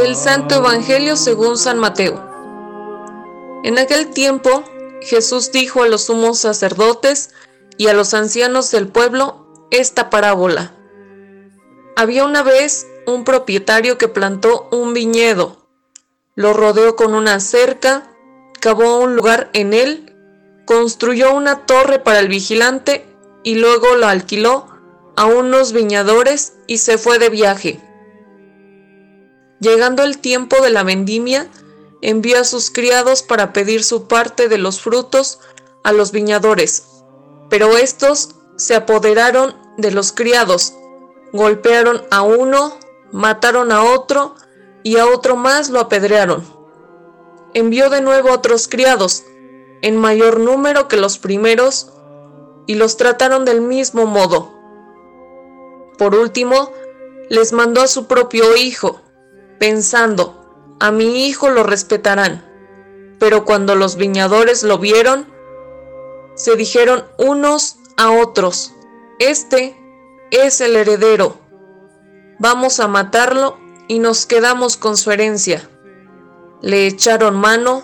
Del Santo Evangelio según San Mateo. En aquel tiempo Jesús dijo a los sumos sacerdotes y a los ancianos del pueblo esta parábola. Había una vez un propietario que plantó un viñedo, lo rodeó con una cerca, cavó un lugar en él, construyó una torre para el vigilante y luego lo alquiló a unos viñadores y se fue de viaje. Llegando el tiempo de la vendimia, envió a sus criados para pedir su parte de los frutos a los viñadores, pero estos se apoderaron de los criados, golpearon a uno, mataron a otro y a otro más lo apedrearon. Envió de nuevo otros criados, en mayor número que los primeros, y los trataron del mismo modo. Por último, les mandó a su propio hijo, pensando, a mi hijo lo respetarán. Pero cuando los viñadores lo vieron, se dijeron unos a otros, este es el heredero, vamos a matarlo y nos quedamos con su herencia. Le echaron mano,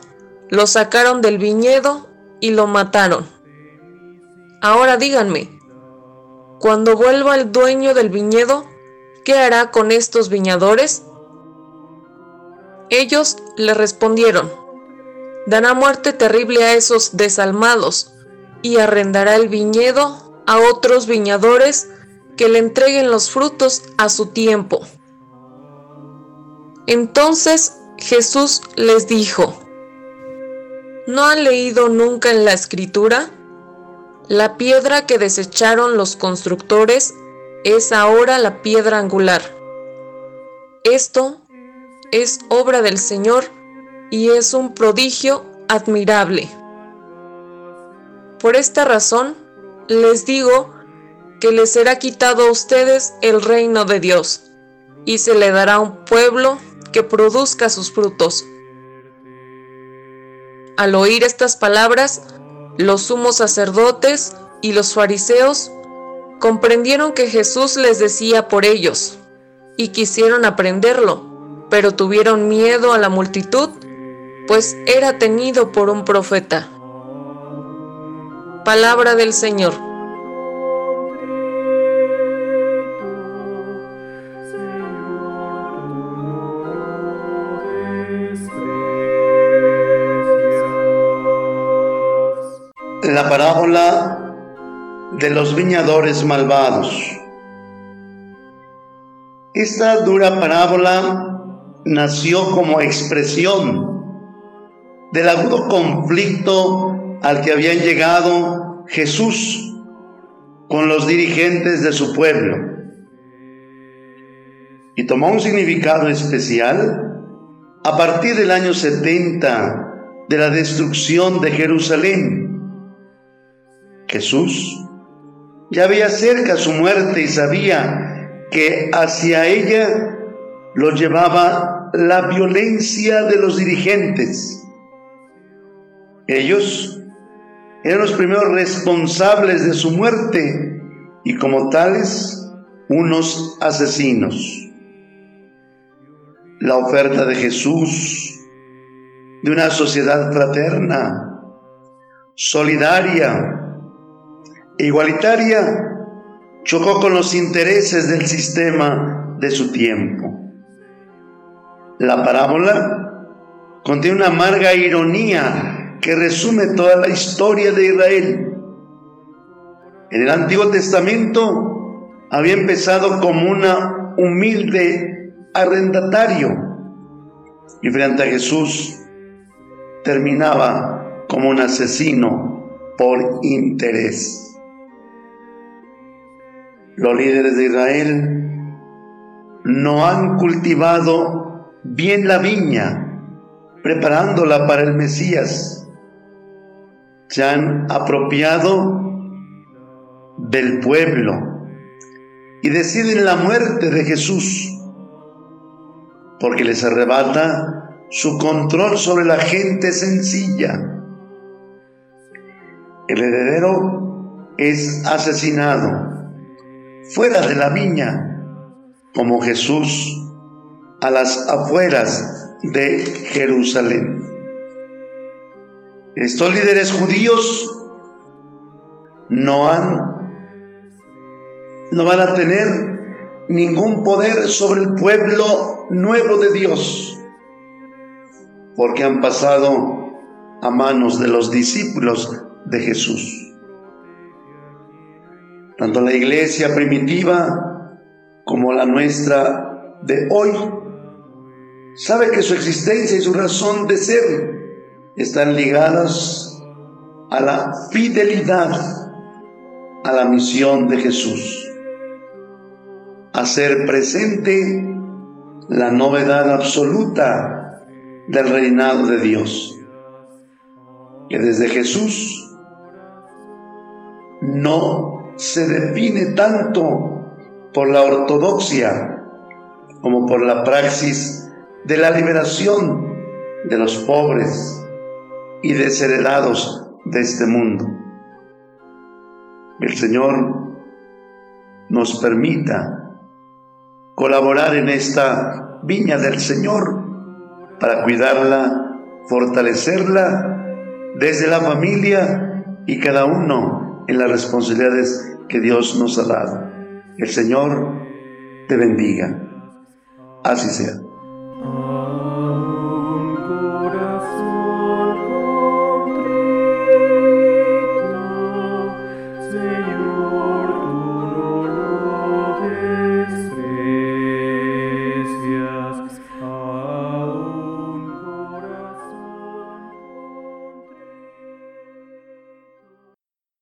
lo sacaron del viñedo y lo mataron. Ahora díganme, cuando vuelva el dueño del viñedo, ¿qué hará con estos viñadores? Ellos le respondieron, dará muerte terrible a esos desalmados y arrendará el viñedo a otros viñadores que le entreguen los frutos a su tiempo. Entonces Jesús les dijo, ¿no han leído nunca en la escritura? La piedra que desecharon los constructores es ahora la piedra angular. Esto es obra del Señor y es un prodigio admirable. Por esta razón, les digo que les será quitado a ustedes el reino de Dios, y se le dará un pueblo que produzca sus frutos. Al oír estas palabras, los sumos sacerdotes y los fariseos comprendieron que Jesús les decía por ellos, y quisieron aprenderlo pero tuvieron miedo a la multitud, pues era tenido por un profeta. Palabra del Señor. La parábola de los viñadores malvados. Esta dura parábola nació como expresión del agudo conflicto al que habían llegado Jesús con los dirigentes de su pueblo. Y tomó un significado especial a partir del año 70 de la destrucción de Jerusalén. Jesús ya veía cerca su muerte y sabía que hacia ella lo llevaba la violencia de los dirigentes. Ellos eran los primeros responsables de su muerte y como tales unos asesinos. La oferta de Jesús de una sociedad fraterna, solidaria e igualitaria chocó con los intereses del sistema de su tiempo. La parábola contiene una amarga ironía que resume toda la historia de Israel. En el Antiguo Testamento había empezado como una humilde arrendatario y frente a Jesús terminaba como un asesino por interés. Los líderes de Israel no han cultivado bien la viña, preparándola para el Mesías. Se han apropiado del pueblo y deciden la muerte de Jesús, porque les arrebata su control sobre la gente sencilla. El heredero es asesinado fuera de la viña, como Jesús a las afueras de Jerusalén. Estos líderes judíos no han no van a tener ningún poder sobre el pueblo nuevo de Dios, porque han pasado a manos de los discípulos de Jesús. Tanto la iglesia primitiva como la nuestra de hoy sabe que su existencia y su razón de ser están ligadas a la fidelidad a la misión de Jesús hacer presente la novedad absoluta del reinado de Dios, que desde Jesús no se define tanto por la ortodoxia como por la praxis de la liberación de los pobres y desheredados de este mundo. El Señor nos permita colaborar en esta viña del Señor para cuidarla, fortalecerla desde la familia y cada uno en las responsabilidades que Dios nos ha dado. El Señor te bendiga. Así sea.